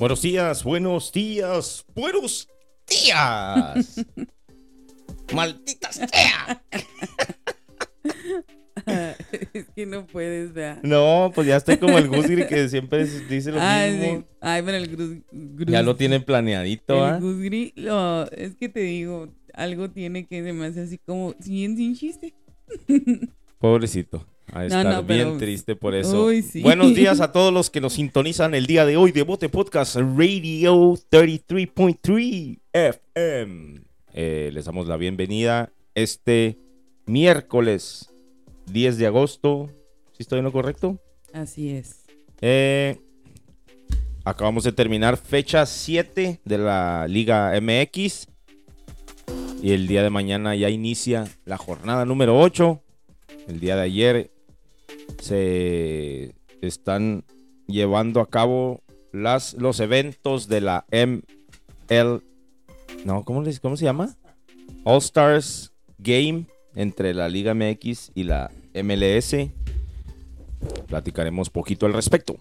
Buenos días, buenos días, buenos días. Maldita sea. es que no puedes, vea. No, pues ya estoy como el Gusgri que siempre dice lo Ay, mismo. sí. Ay, pero el Grus, Grus- Ya lo tiene planeadito, El ¿ah? Gusgri, lo- es que te digo, algo tiene que se me hace así como, bien sin chiste. Pobrecito. A estar no, bien pero- triste por eso. Uy, sí. Buenos días a todos los que nos sintonizan el día de hoy de Bote Podcast Radio 33.3 FM. Eh, les damos la bienvenida este miércoles 10 de agosto. ¿Sí estoy en lo correcto? Así es. Eh, acabamos de terminar fecha 7 de la Liga MX. Y el día de mañana ya inicia la jornada número 8. El día de ayer se están llevando a cabo las, los eventos de la ML. No, ¿cómo, les- ¿cómo se llama? All Stars Game entre la Liga MX y la MLS. Platicaremos poquito al respecto.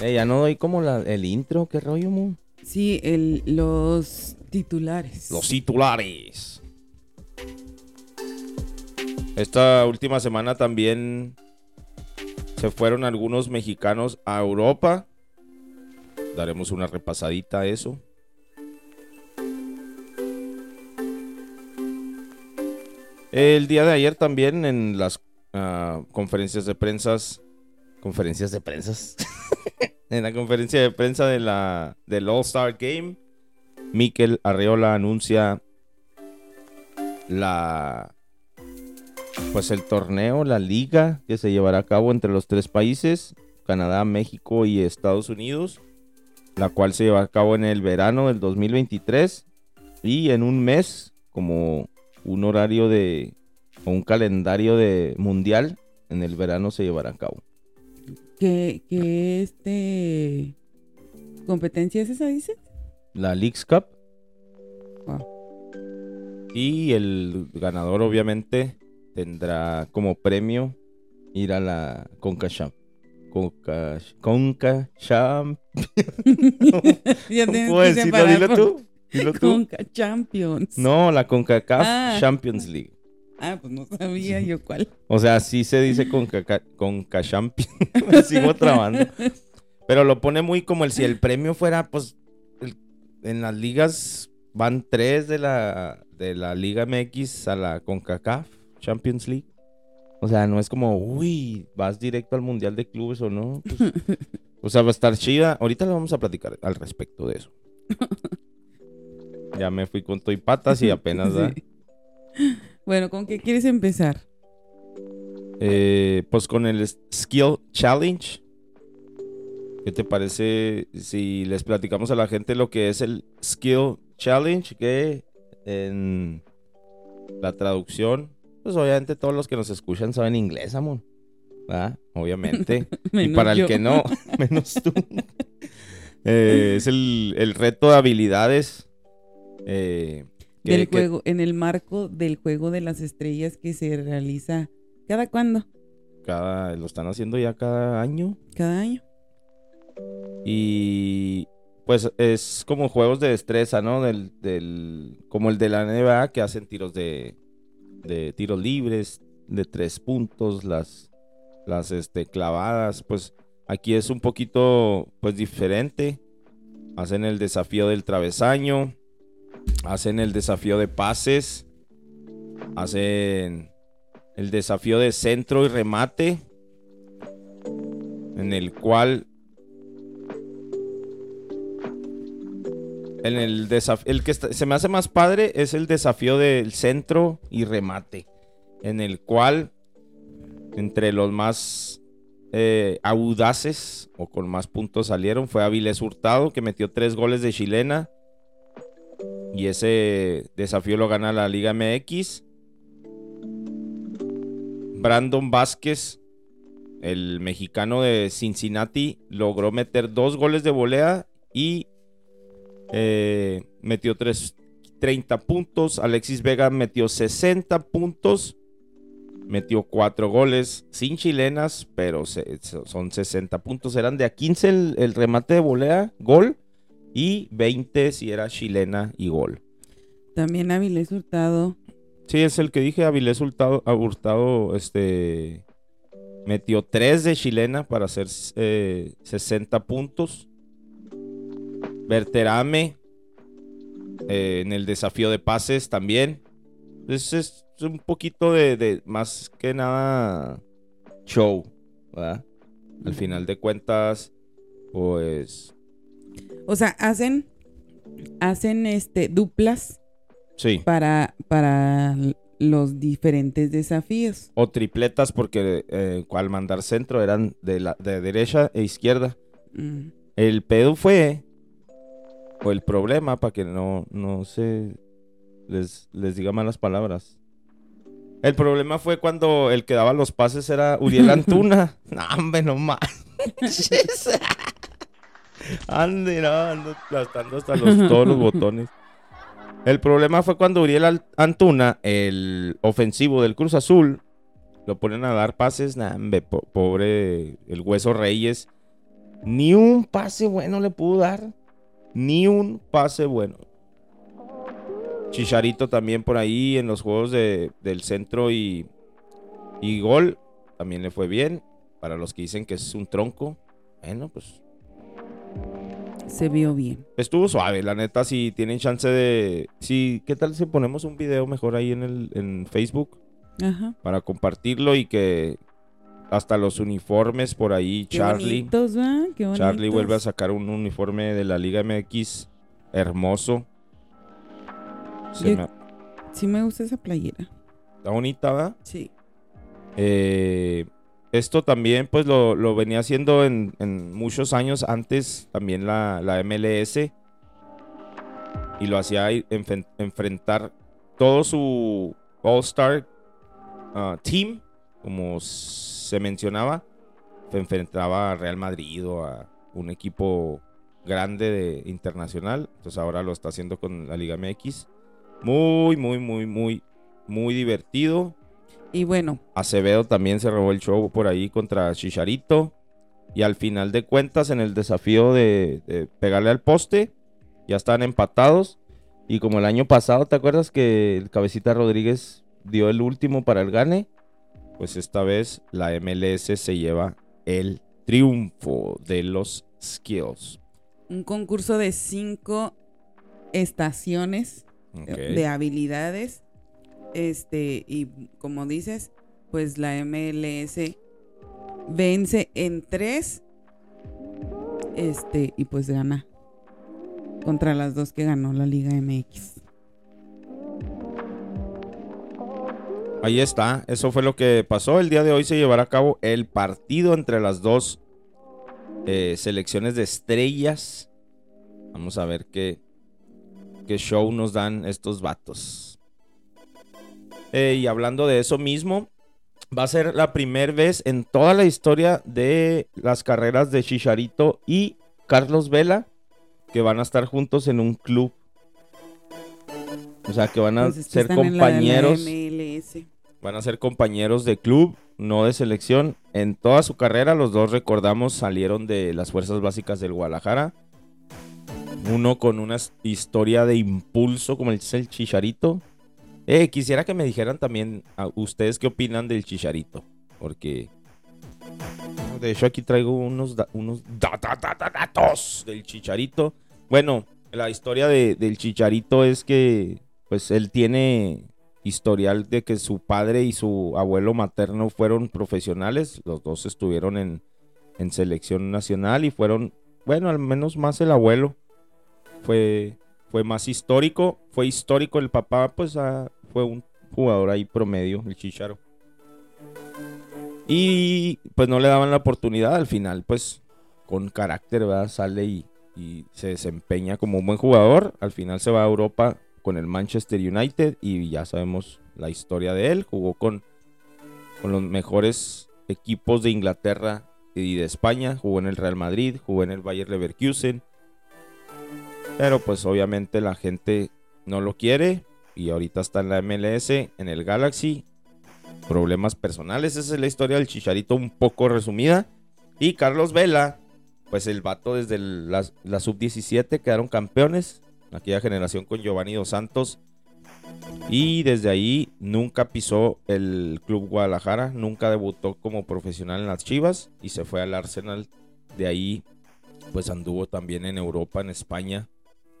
Eh, ya no doy como la- el intro, qué rollo, mo? Sí, el, los titulares. Los titulares. Esta última semana también se fueron algunos mexicanos a Europa. Daremos una repasadita a eso. El día de ayer también en las ah, conferencias de prensas, conferencias de prensas, en la conferencia de prensa de la del All Star Game, Mikel Arreola anuncia la pues el torneo, la liga que se llevará a cabo entre los tres países, Canadá, México y Estados Unidos, la cual se llevará a cabo en el verano del 2023 y en un mes como un horario de o un calendario de mundial en el verano se llevará a cabo. ¿Qué, qué este competencia es esa, dice? La Leagues Cup Wow. y el ganador obviamente tendrá como premio ir a la Conca Champ. Conca, Conca Champ. ya ¿Cómo tienes puedo que decirlo? separar Dilo por- tú. Dilo tú. Conca Champions. No, la CONCACAF Ah. Champions League. Ah, pues no sabía yo cuál. O sea, sí se dice CONCACA, Conca Champions. Me sigo trabando. Pero lo pone muy como el si el premio fuera, pues, el- en las ligas van tres de la, de la Liga MX a la CONCACAF Champions League. O sea, no es como, uy, vas directo al Mundial de Clubes o no. Pues, o sea, va a estar chida. Ahorita le vamos a platicar al respecto de eso. Ya me fui con todo y patas y apenas da. Sí. Bueno, ¿con qué quieres empezar? Eh, pues con el Skill Challenge. ¿Qué te parece si les platicamos a la gente lo que es el Skill Challenge? Que en la traducción, pues obviamente todos los que nos escuchan saben inglés, amor. ¿verdad? Obviamente. y para el que no, menos tú. Eh, es el, el reto de habilidades. eh, que- del que- juego, en el marco del juego de las estrellas que se realiza cada cuándo, cada, lo están haciendo ya cada año. cada año. Y pues es como juegos de destreza, ¿no? Del, del, como el de la NBA que hacen tiros de, de tiros libres, de tres puntos, las, las este, clavadas. Pues aquí es un poquito pues diferente. Hacen el desafío del travesaño, hacen el desafío de pases, hacen el desafío de centro y remate, en el cual En el desafío, el que se me hace más padre es el desafío del centro y remate, en el cual entre los más eh, audaces o con más puntos salieron fue Avilés Hurtado que metió tres goles de chilena y ese desafío lo gana la Liga MX. Brandon Vázquez, el mexicano de Cincinnati, logró meter dos goles de volea y eh, metió tres, 30 puntos. Alexis Vega metió 60 puntos. metió cuatro goles, sin chilenas, pero se- so- son 60 puntos. Eran de a 15 el, el remate de volea, gol, y 20 si era chilena y gol. También Avilés Hurtado. Sí, es el que dije, Avilés Hurtado, a Hurtado, este, metió 3 de chilena para hacer eh, 60 puntos. Berterame eh, en el desafío de pases también. Entonces es un poquito de, de más que nada show, ¿verdad? Al final de cuentas, pues O sea, hacen, hacen este duplas sí. para, para los diferentes desafíos. O tripletas porque eh, al mandar centro eran de, la, de derecha e izquierda. Mm. El pedo fue, o el problema, para que no, no se les, les diga malas palabras. El problema fue cuando el que daba los pases era Uriel Antuna. no, hombre, no más. Ande, no, ando aplastando hasta los, todos los botones. El problema fue cuando Uriel Antuna, el ofensivo del Cruz Azul, lo ponen a dar pases. Nah, hombre, po- pobre el Hueso Reyes. Ni un pase bueno le pudo dar. Ni un pase bueno. Chicharito también por ahí en los juegos de- del centro y, y gol. También le fue bien. Para los que dicen que es un tronco. Bueno, pues Se vio bien. estuvo suave. La neta, si tienen chance de... Si, ¿Qué tal si ponemos un video mejor ahí en, el, en Facebook? Ajá. Para compartirlo y que hasta los uniformes por ahí, Qué Charlie. bonitos, ¿va? Qué. Charlie vuelve a sacar un uniforme de la Liga MX hermoso. Yo- me- Sí me gusta esa playera. Está bonita, ¿verdad? Sí. Eh, esto también, pues lo, lo venía haciendo en, en muchos años antes, también la, la MLS. Y lo hacía enfrentar todo su All-Star ah, Team, como se mencionaba. Se enfrentaba a Real Madrid o a un equipo grande de internacional. Entonces ahora lo está haciendo con la Liga MX. Muy, muy, muy, muy, muy divertido. Y bueno, Acevedo también se robó el show por ahí contra Chicharito. Y al final de cuentas, en el desafío de, de pegarle al poste, ya están empatados. Y como el año pasado, ¿te acuerdas que el Cabecita Rodríguez dio el último para el gane? Pues esta vez la MLS se lleva el triunfo de los skills. un concurso de cinco estaciones de habilidades. Este, y como dices, pues la MLS vence en tres. Este, y pues gana. Contra las dos que ganó la Liga MX. Ahí está, eso fue lo que pasó. El día de hoy se llevará a cabo el partido entre las dos eh, selecciones de estrellas. Vamos a ver qué, qué show nos dan estos vatos. Eh, y hablando de eso mismo, va a ser la primera vez en toda la historia de las carreras de Chicharito y Carlos Vela que van a estar juntos en un club. O sea, que van a Pues ser compañeros. Van a ser compañeros de club, no de selección. En toda su carrera, los dos recordamos salieron de las fuerzas básicas del Guadalajara. Uno con una historia de impulso, como el, el Chicharito. Eh, quisiera que me dijeran también a ustedes qué opinan del Chicharito. Porque. De hecho, aquí traigo unos, da- unos da- da- da- da- datos del Chicharito. Bueno, la historia de- del Chicharito es que. Pues él tiene historial de que su padre y su abuelo materno fueron profesionales. Los dos estuvieron en, en selección nacional y fueron, bueno, al menos más el abuelo. Fue, fue más histórico. Fue histórico el papá, pues ah, fue un jugador ahí promedio, el Chicharo. Y pues no le daban la oportunidad. Al final, pues con carácter, ¿verdad? Sale y, y se desempeña como un buen jugador. Al final se va a Europa con el Manchester United y ya sabemos la historia de él. Jugó con, con los mejores equipos de Inglaterra y de España. Jugó en el Real Madrid, jugó en el Bayer Leverkusen. Pero pues obviamente la gente no lo quiere y ahorita está en la MLS, en el Galaxy. problemas personales. Esa es la historia del Chicharito un poco resumida. Y Carlos Vela, pues el vato desde la, la sub-17 quedaron campeones. Aquella generación con Giovanni Dos Santos. Y desde ahí nunca pisó el Club Guadalajara, nunca debutó como profesional en las Chivas y se fue al Arsenal. De ahí pues anduvo también en Europa, en España,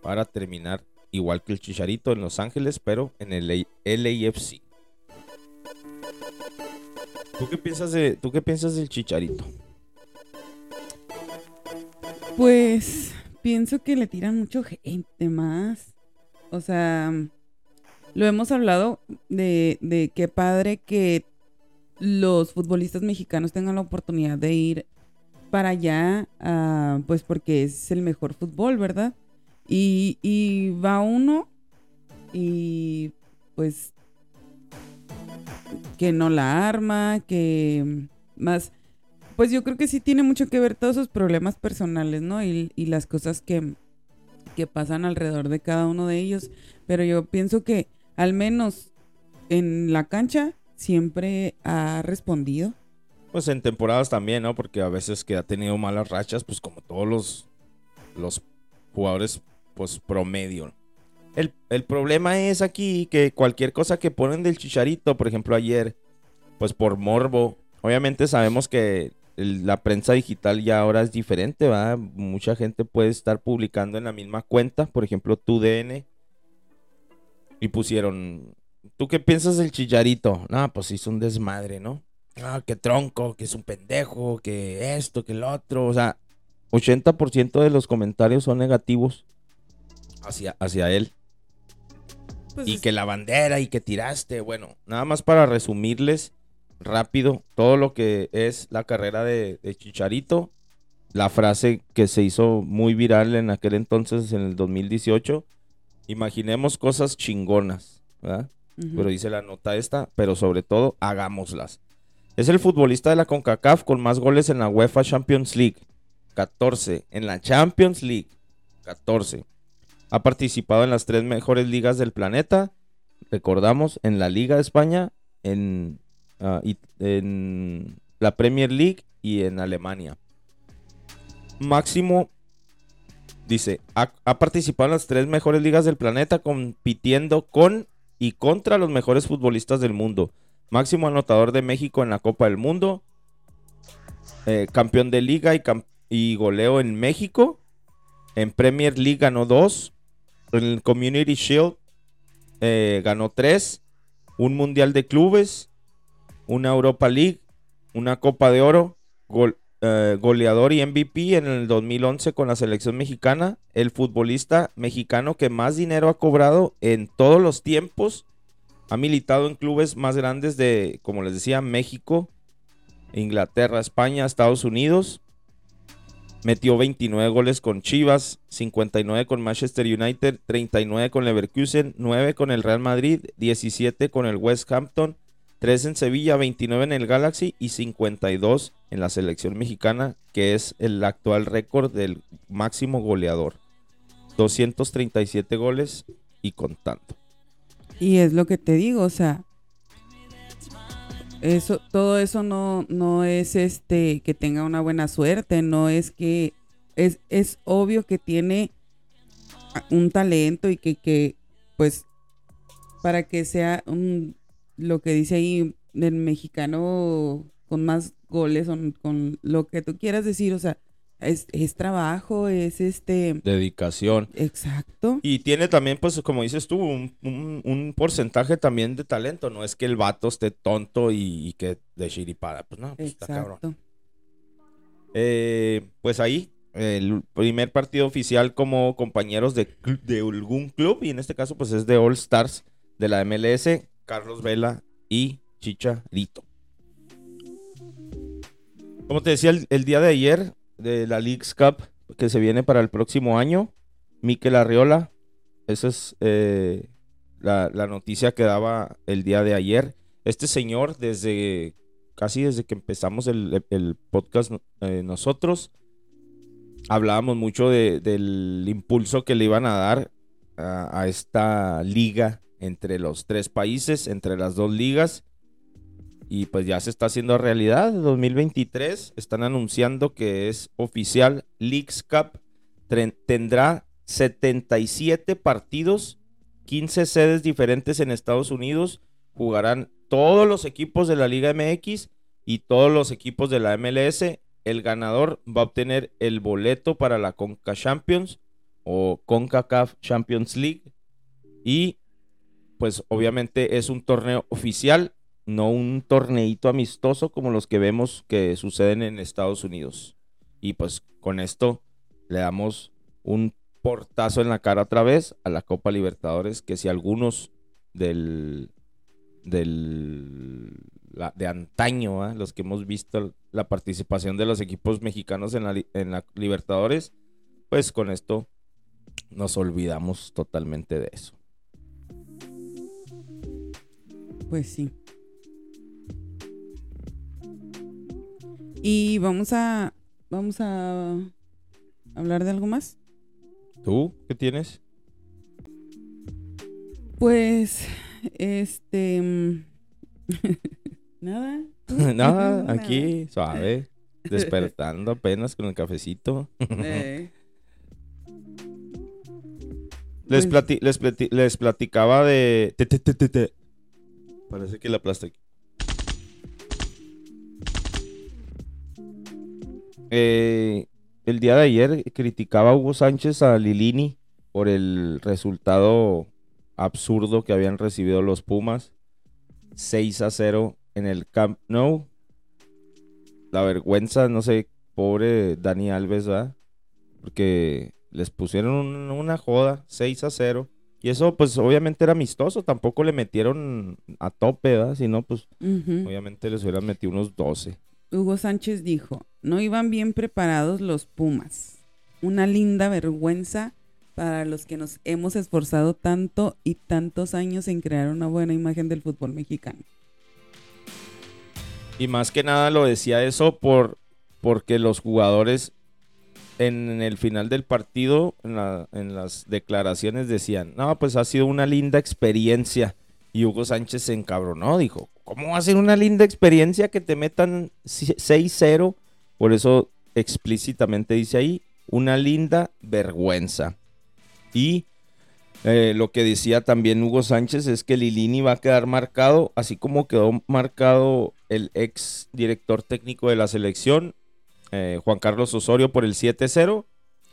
para terminar igual que el Chicharito en Los Ángeles, pero en el LAFC. ¿Tú qué piensas de, tú qué piensas del Chicharito? Pues pienso que le tiran mucho gente más. O sea, lo hemos hablado de, de qué padre que los futbolistas mexicanos tengan la oportunidad de ir para allá, ah, pues porque es el mejor fútbol, ¿verdad? Y, y va uno y pues que no la arma, que más, pues yo creo que sí tiene mucho que ver todos sus problemas personales, ¿no? Y, y las cosas que, que pasan alrededor de cada uno de ellos. Pero yo pienso que al menos en la cancha siempre ha respondido. Pues en temporadas también, ¿no? Porque a veces que ha tenido malas rachas, pues como todos los, los jugadores, pues promedio. El, el, problema es aquí que cualquier cosa que ponen del chicharito, por ejemplo ayer, pues por morbo, obviamente sabemos que el, la prensa digital ya ahora es diferente, ¿va? Mucha gente puede estar publicando en la misma cuenta, por ejemplo tu DN, y pusieron, ¿tú qué piensas del chicharito? No, pues hizo un desmadre, ¿no? ah, qué tronco, que es un pendejo, que esto, que lo otro. O sea, 80% de los comentarios son negativos hacia, hacia él. Pues y que la bandera y que tiraste. Bueno, nada más para resumirles rápido todo lo que es la carrera de, de Chicharito. La frase que se hizo muy viral en aquel entonces, en el 2018. Imaginemos cosas chingonas, ¿verdad? Pero dice la nota esta, pero sobre todo hagámoslas. Es el futbolista de la CONCACAF con más goles en la UEFA Champions League. 14. En la Champions League. 14. Ha participado en las tres mejores ligas del planeta. Recordamos, en la Liga de España, en, uh, en la Premier League y en Alemania. Máximo, dice, ha, ha, participado en las tres mejores ligas del planeta compitiendo con y contra los mejores futbolistas del mundo. Máximo anotador de México en la Copa del Mundo, eh, campeón de liga y, y, goleo en México, en Premier League ganó dos, en el Community Shield eh, ganó tres, un Mundial de Clubes, una Europa League, una Copa de Oro, eh, goleador y MVP en el 2011 con la selección mexicana, el futbolista mexicano que más dinero ha cobrado en todos los tiempos ha militado en clubes más grandes de, como les decía, México, Inglaterra, España, Estados Unidos. Metió 29 goles con Chivas, 59 con Manchester United, 39 con Leverkusen, 9 con el Real Madrid, 17 con el West Hampton, 3 en Sevilla, 29 en el Galaxy y 52 en la selección mexicana, que es el actual récord del máximo goleador. 237 goles y contando. Y es lo que te digo, o sea, eso, todo eso no, no es este que tenga una buena suerte, no es que es, es obvio que tiene un talento y que, que pues para que sea un, lo que dice ahí el mexicano con más goles, con, con lo que tú quieras decir, o sea, es, es, trabajo, es este... Dedicación. Exacto. Y tiene también, pues, como dices tú, un, un, un porcentaje también de talento. No es que el vato esté tonto y, y que de chiripada. Pues no, pues está cabrón. Eh, pues ahí, el primer partido oficial como compañeros de, de algún club. Y en este caso, pues es de All Stars de la MLS, Carlos Vela y Chicharito. Como te decía el, día de ayer, de la League's Cup que se viene para el próximo año. Miquel Arriola. Esa es eh, la, noticia que daba el día de ayer. Este señor, desde casi desde que empezamos el, podcast eh, nosotros, hablábamos mucho de, del impulso que le iban a dar a esta liga entre los tres países, entre las dos ligas. y pues ya se está haciendo realidad. 2023 están anunciando que es oficial. Leagues Cup tendrá 77 partidos, 15 sedes diferentes en Estados Unidos. Jugarán todos los equipos de la Liga MX y todos los equipos de la MLS. El ganador va a obtener el boleto para la Conca Champions o CONCACAF Champions League. Y pues obviamente es un torneo oficial, no un torneito amistoso como los que vemos que suceden en Estados Unidos. Y pues con esto le damos un portazo en la cara otra vez a la Copa Libertadores, que si algunos del, del de antaño, los que hemos visto la participación de los equipos mexicanos en la, en la Libertadores, pues con esto nos olvidamos totalmente de eso. Pues sí. Y vamos a vamos a hablar de algo más. ¿Tú qué tienes? Pues este nada. nada, aquí suave, despertando apenas con el cafecito. Eh. Les, pues les, platicaba de... Parece que la aplasta Eh, el día de ayer criticaba a Hugo Sánchez a Lilini por el resultado absurdo que habían recibido los Pumas. 6 a 0 en el Camp Nou. La vergüenza, no sé, pobre Dani Alves, ¿verdad? Porque les pusieron una joda, 6 a 0. Y eso, pues, obviamente era amistoso. Tampoco le metieron a tope, ¿verdad? Si no, pues, obviamente les hubieran metido unos 12. Hugo Sánchez dijo, no iban bien preparados los Pumas. Una linda vergüenza para los que nos hemos esforzado tanto y tantos años en crear una buena imagen del fútbol mexicano. Y más que nada lo decía eso por, porque los jugadores en el final del partido, en, las declaraciones decían, no, pues ha sido una linda experiencia. Y Hugo Sánchez se encabronó, dijo, ¿cómo va a ser una linda experiencia que te metan 6-0? Por eso explícitamente dice ahí, una linda vergüenza. Y eh, lo que decía también Hugo Sánchez es que Lilini va a quedar marcado, así como quedó marcado el ex director técnico de la selección, eh, Juan Carlos Osorio por el 7-0.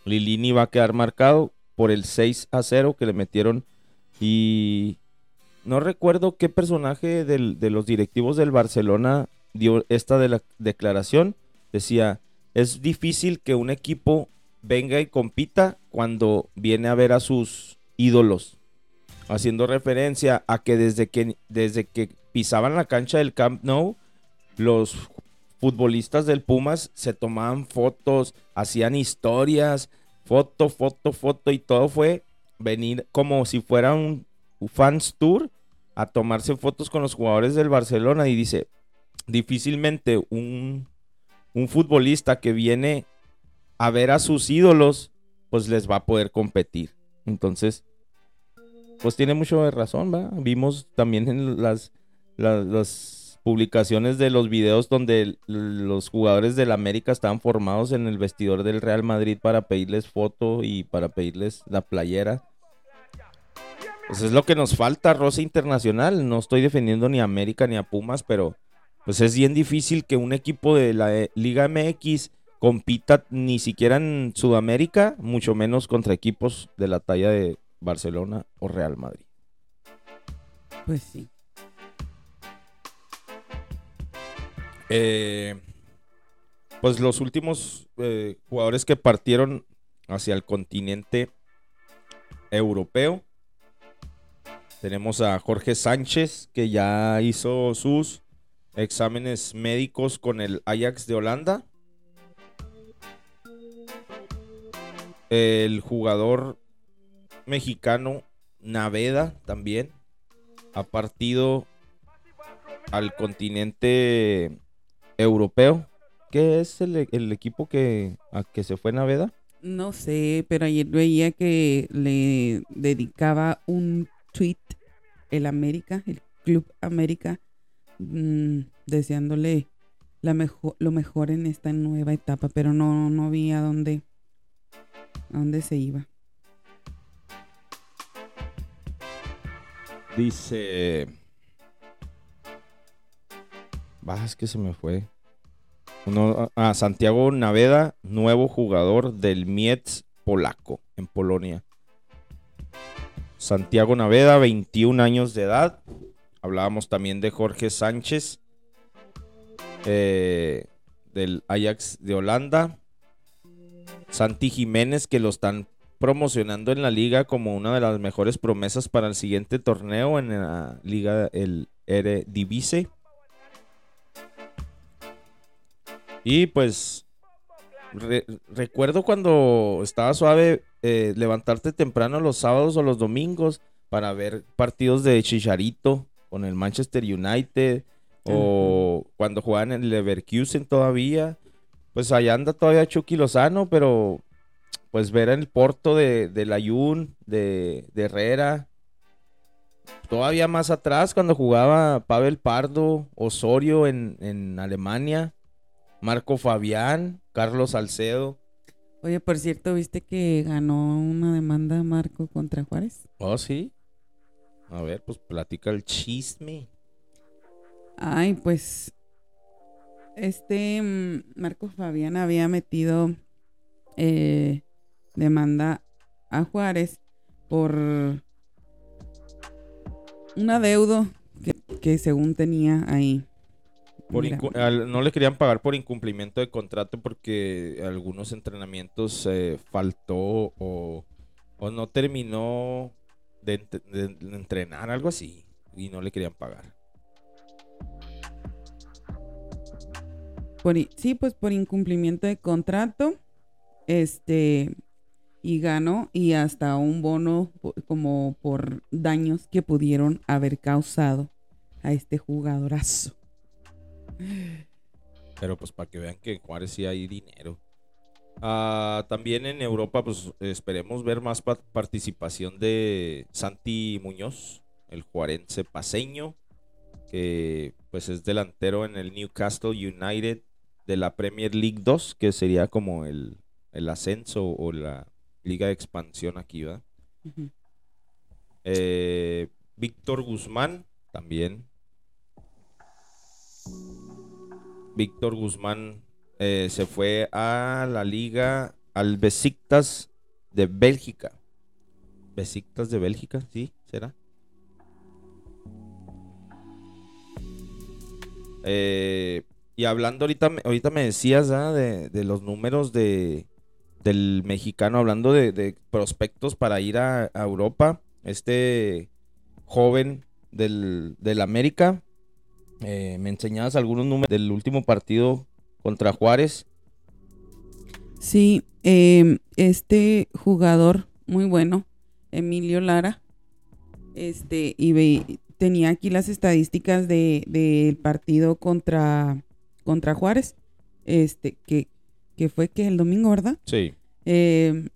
Lilini va a quedar marcado por el 6-0 que le metieron. Y no recuerdo qué personaje de los directivos del Barcelona dio esta de la declaración. Decía, es difícil que un equipo venga y compita cuando viene a ver a sus ídolos. Haciendo referencia a que desde que, desde que pisaban la cancha del Camp Nou, los futbolistas del Pumas se tomaban fotos, hacían historias, foto, foto, foto y todo fue venir como si fuera un fans tour a tomarse fotos con los jugadores del Barcelona y dice, difícilmente un, un futbolista que viene a ver a sus ídolos, pues les va a poder competir. Entonces, pues tiene mucho de razón. Vimos también en las, las publicaciones de los videos donde los jugadores del América estaban formados en el vestidor del Real Madrid para pedirles foto y para pedirles la playera. Pues es lo que nos falta, Rosa Internacional. No estoy defendiendo ni a América ni a Pumas, pero pues es bien difícil que un equipo de la eh, Liga MX compita ni siquiera en Sudamérica, mucho menos contra equipos de la talla de Barcelona o Real Madrid. Pues sí. Eh, pues los últimos eh, jugadores que partieron hacia el continente europeo. Tenemos a Jorge Sánchez, que ya hizo sus exámenes médicos con el Ajax de Holanda. El jugador mexicano Naveda también ha partido al continente europeo. ¿Qué es el, equipo que, a que se fue Naveda? No sé, pero ayer veía que le dedicaba un tweet el América, el Club América, mm, deseándole la mejor, lo mejor en esta nueva etapa, pero no, no vi a dónde, a dónde se iba. Dice. Baja, es que se me fue. Uno, ah, Santiago Naveda, nuevo jugador del Mietz polaco en Polonia. Santiago Naveda, 21 años de edad. Hablábamos también de Jorge Sánchez, eh, del Ajax de Holanda. Santi Jiménez, que lo están promocionando en la liga como una de las mejores promesas para el siguiente torneo en la liga el Eredivisie. Y pues recuerdo cuando estaba suave eh, levantarte temprano los sábados o los domingos para ver partidos de Chicharito con el Manchester United o cuando jugaban en el Leverkusen todavía. Pues allá anda todavía Chucky Lozano, pero pues ver el Porto de, de Layún, de, de Herrera. Todavía más atrás, cuando jugaba Pavel Pardo, Osorio en, en Alemania, Marco Fabián, Carlos Salcedo. Oye, por cierto, ¿viste que ganó una demanda Marco contra Juárez? Oh, sí. A ver, pues platica el chisme. Ay, pues este mm, Marco Fabián había metido eh, demanda a Juárez por un adeudo que, según tenía ahí. No le querían pagar por incumplimiento de contrato porque algunos entrenamientos eh, faltó o, no terminó de, entrenar, algo así, y no le querían pagar. Por, sí, pues por incumplimiento de contrato, este, y ganó y hasta un bono como por daños que pudieron haber causado a este jugadorazo. Pero pues para que vean que en Juárez sí hay dinero. Ah, también en Europa pues esperemos ver más participación de Santi Muñoz, el juarense paseño, que pues es delantero en el Newcastle United de la Premier League 2, que sería como el, el ascenso o la liga de expansión aquí, ¿verdad? Eh, Víctor Guzmán también. Víctor Guzmán eh, se fue a la liga al Besiktas de Bélgica. Besiktas de Bélgica, sí, será. Eh, y hablando ahorita, ahorita me decías de, de, los números de, del mexicano, hablando de, prospectos para ir a, Europa. Este joven del, América, eh, me enseñabas algunos números del último partido contra Juárez. Sí, em, este jugador muy bueno, Emilio Lara, este, y tenía aquí las estadísticas del partido contra, contra Juárez, este, que que fue que el domingo, ¿verdad? Sí. Eh,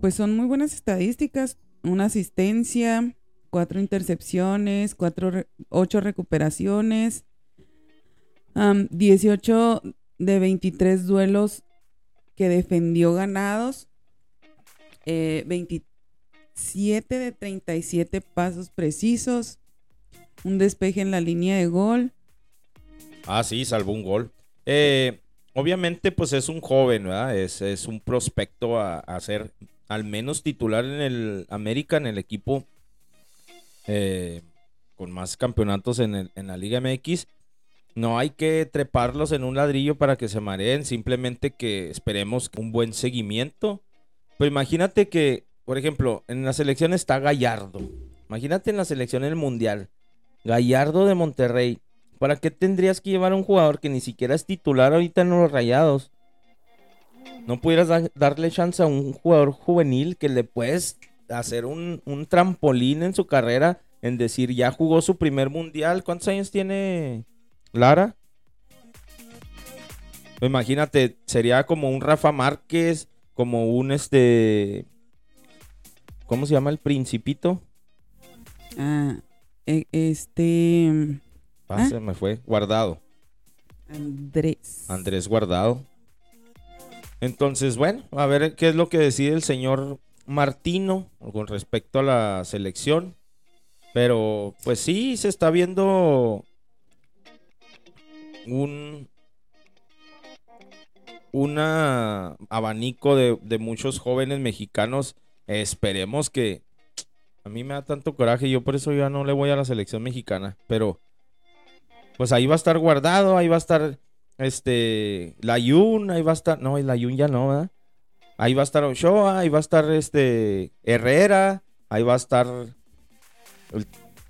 pues son muy buenas estadísticas, una asistencia, cuatro intercepciones, cuatro, ocho recuperaciones, 18 de 23 duelos que defendió ganados, 27 eh, de 37 pasos precisos, un despeje en la línea de gol. Ah, sí, salvó un gol. Eh, obviamente, pues es un joven, ¿verdad? Es, un prospecto a, ser al menos titular en el América, en el equipo eh, con más campeonatos en, la Liga MX. No hay que treparlos en un ladrillo para que se mareen, simplemente que esperemos un buen seguimiento. Pero imagínate que, por ejemplo, en la selección está Gallardo. Imagínate en la selección del Mundial. Gallardo de Monterrey ¿Para qué tendrías que llevar a un jugador que ni siquiera es titular ahorita en los rayados? No pudieras darle chance a un jugador juvenil que le puedes hacer un, trampolín en su carrera en decir, ya jugó su primer mundial. ¿Cuántos años tiene Lara? Imagínate, sería como un Rafa Márquez, como un este. ¿Cómo se llama el principito? Ah, e, este Ah, ¿Ah? se me fue. Guardado. Andrés. Andrés Guardado. Entonces, bueno, a ver qué es lo que decide el señor Martino con respecto a la selección. Pero, pues sí, se está viendo un abanico de, de muchos jóvenes mexicanos. Esperemos que a mí me da tanto coraje, yo por eso ya no le voy a la selección mexicana, pero pues ahí va a estar guardado, ahí va a estar este Layun, ahí va a estar, no, Layun ya no, ¿verdad? Ahí va a estar Ochoa, ahí va a estar este Herrera, ahí va a estar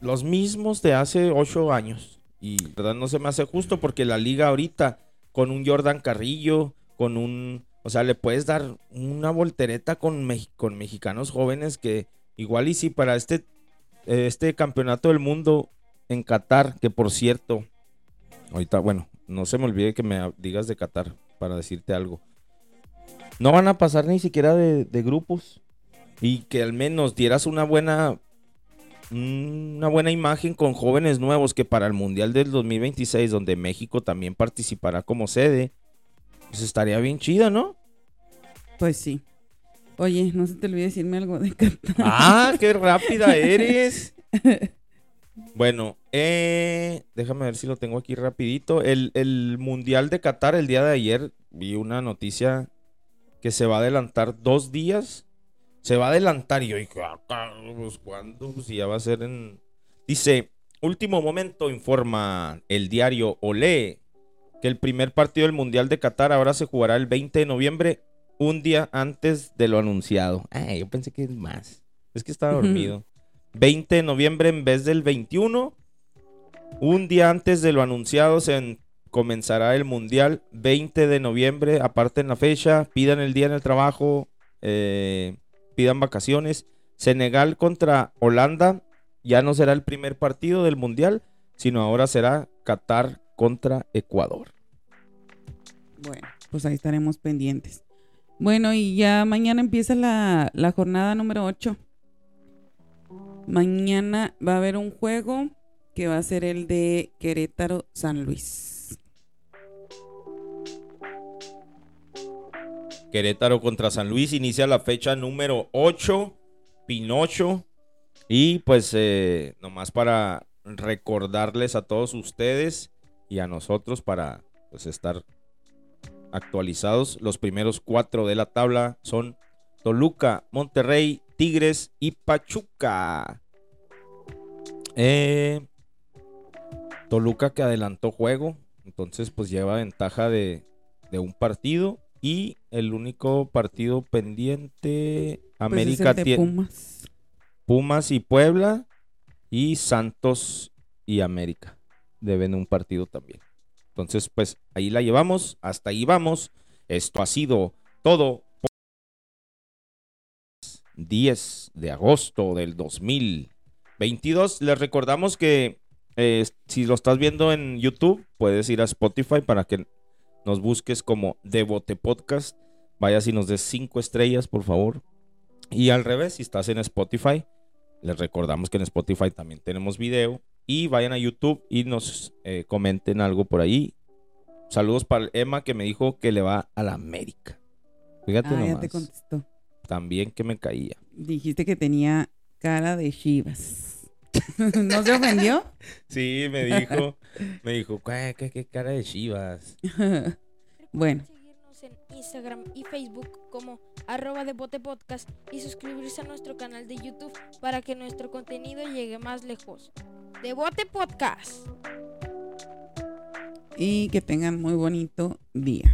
los mismos de hace ocho años. Y verdad no se me hace justo porque la liga ahorita con un Jordan Carrillo, con un, o sea, le puedes dar una voltereta con, con mexicanos jóvenes que igual y si para este, este campeonato del mundo en Qatar, que por cierto, ahorita, bueno, no se me olvide que me digas de Qatar para decirte algo. No van a pasar ni siquiera de, de grupos. Y que al menos dieras una buena. Una buena imagen con jóvenes nuevos que para el Mundial del 2026, donde México también participará como sede, pues estaría bien chido, ¿no? Pues sí. Oye, no se te olvide decirme algo de Qatar. ¡Ah, qué rápida eres! Bueno, eh, déjame ver si lo tengo aquí rapidito. El, el Mundial de Qatar, el día de ayer, vi una noticia que se va a adelantar dos días. Se va a adelantar y yo dije, "Ah, Carlos, ¿cuándo? Pues si ya va a ser en... Dice, último momento informa el diario Olé que el primer partido del Mundial de Qatar ahora se jugará el 20 de noviembre, un día antes de lo anunciado. Ay, yo pensé que es más. Es que estaba dormido. 20 de noviembre en vez del 21. Un día antes de lo anunciado se comenzará el Mundial. 20 de noviembre, aparten la fecha, pidan el día en el trabajo, eh, pidan vacaciones. Senegal contra Holanda ya no será el primer partido del Mundial, sino ahora será Qatar contra Ecuador. Bueno, pues ahí estaremos pendientes. Bueno, y ya mañana empieza la, la jornada número 8. Mañana va a haber un juego que va a ser el de Querétaro San Luis. Querétaro contra San Luis inicia la fecha número 8, Pinocho. Y pues eh, nomás para recordarles a todos ustedes y a nosotros para pues estar actualizados. Los primeros cuatro de la tabla son Toluca, Monterrey, Tigres y Pachuca. Eh, Toluca que adelantó juego, entonces pues lleva ventaja de, de un partido y el único partido pendiente Pues es América tiene Pumas. Pumas y Puebla y Santos y América deben un partido también. Entonces, pues ahí la llevamos, hasta ahí vamos. Esto ha sido todo. por 10 de agosto del 2022. Les recordamos que eh, si lo estás viendo en YouTube, puedes ir a Spotify para que nos busques como Devote Podcast. Vayas y nos des 5 estrellas, por favor. Y al revés, si estás en Spotify, les recordamos que en Spotify también tenemos video. Y vayan a YouTube y nos eh, comenten algo por ahí. Saludos para Emma que me dijo que le va a la América. Fíjate Ah, ya nomás. te contestó. También que me caía. Dijiste que tenía cara de Chivas. ¿No se ofendió? Sí, me dijo. me dijo, ¿qué, qué, qué cara de chivas? Bueno. Seguirnos en Instagram y Facebook como arroba de Bote Podcast y suscribirse a nuestro canal de YouTube para que nuestro contenido llegue más lejos. De Bote Podcast. y que tengan muy bonito día.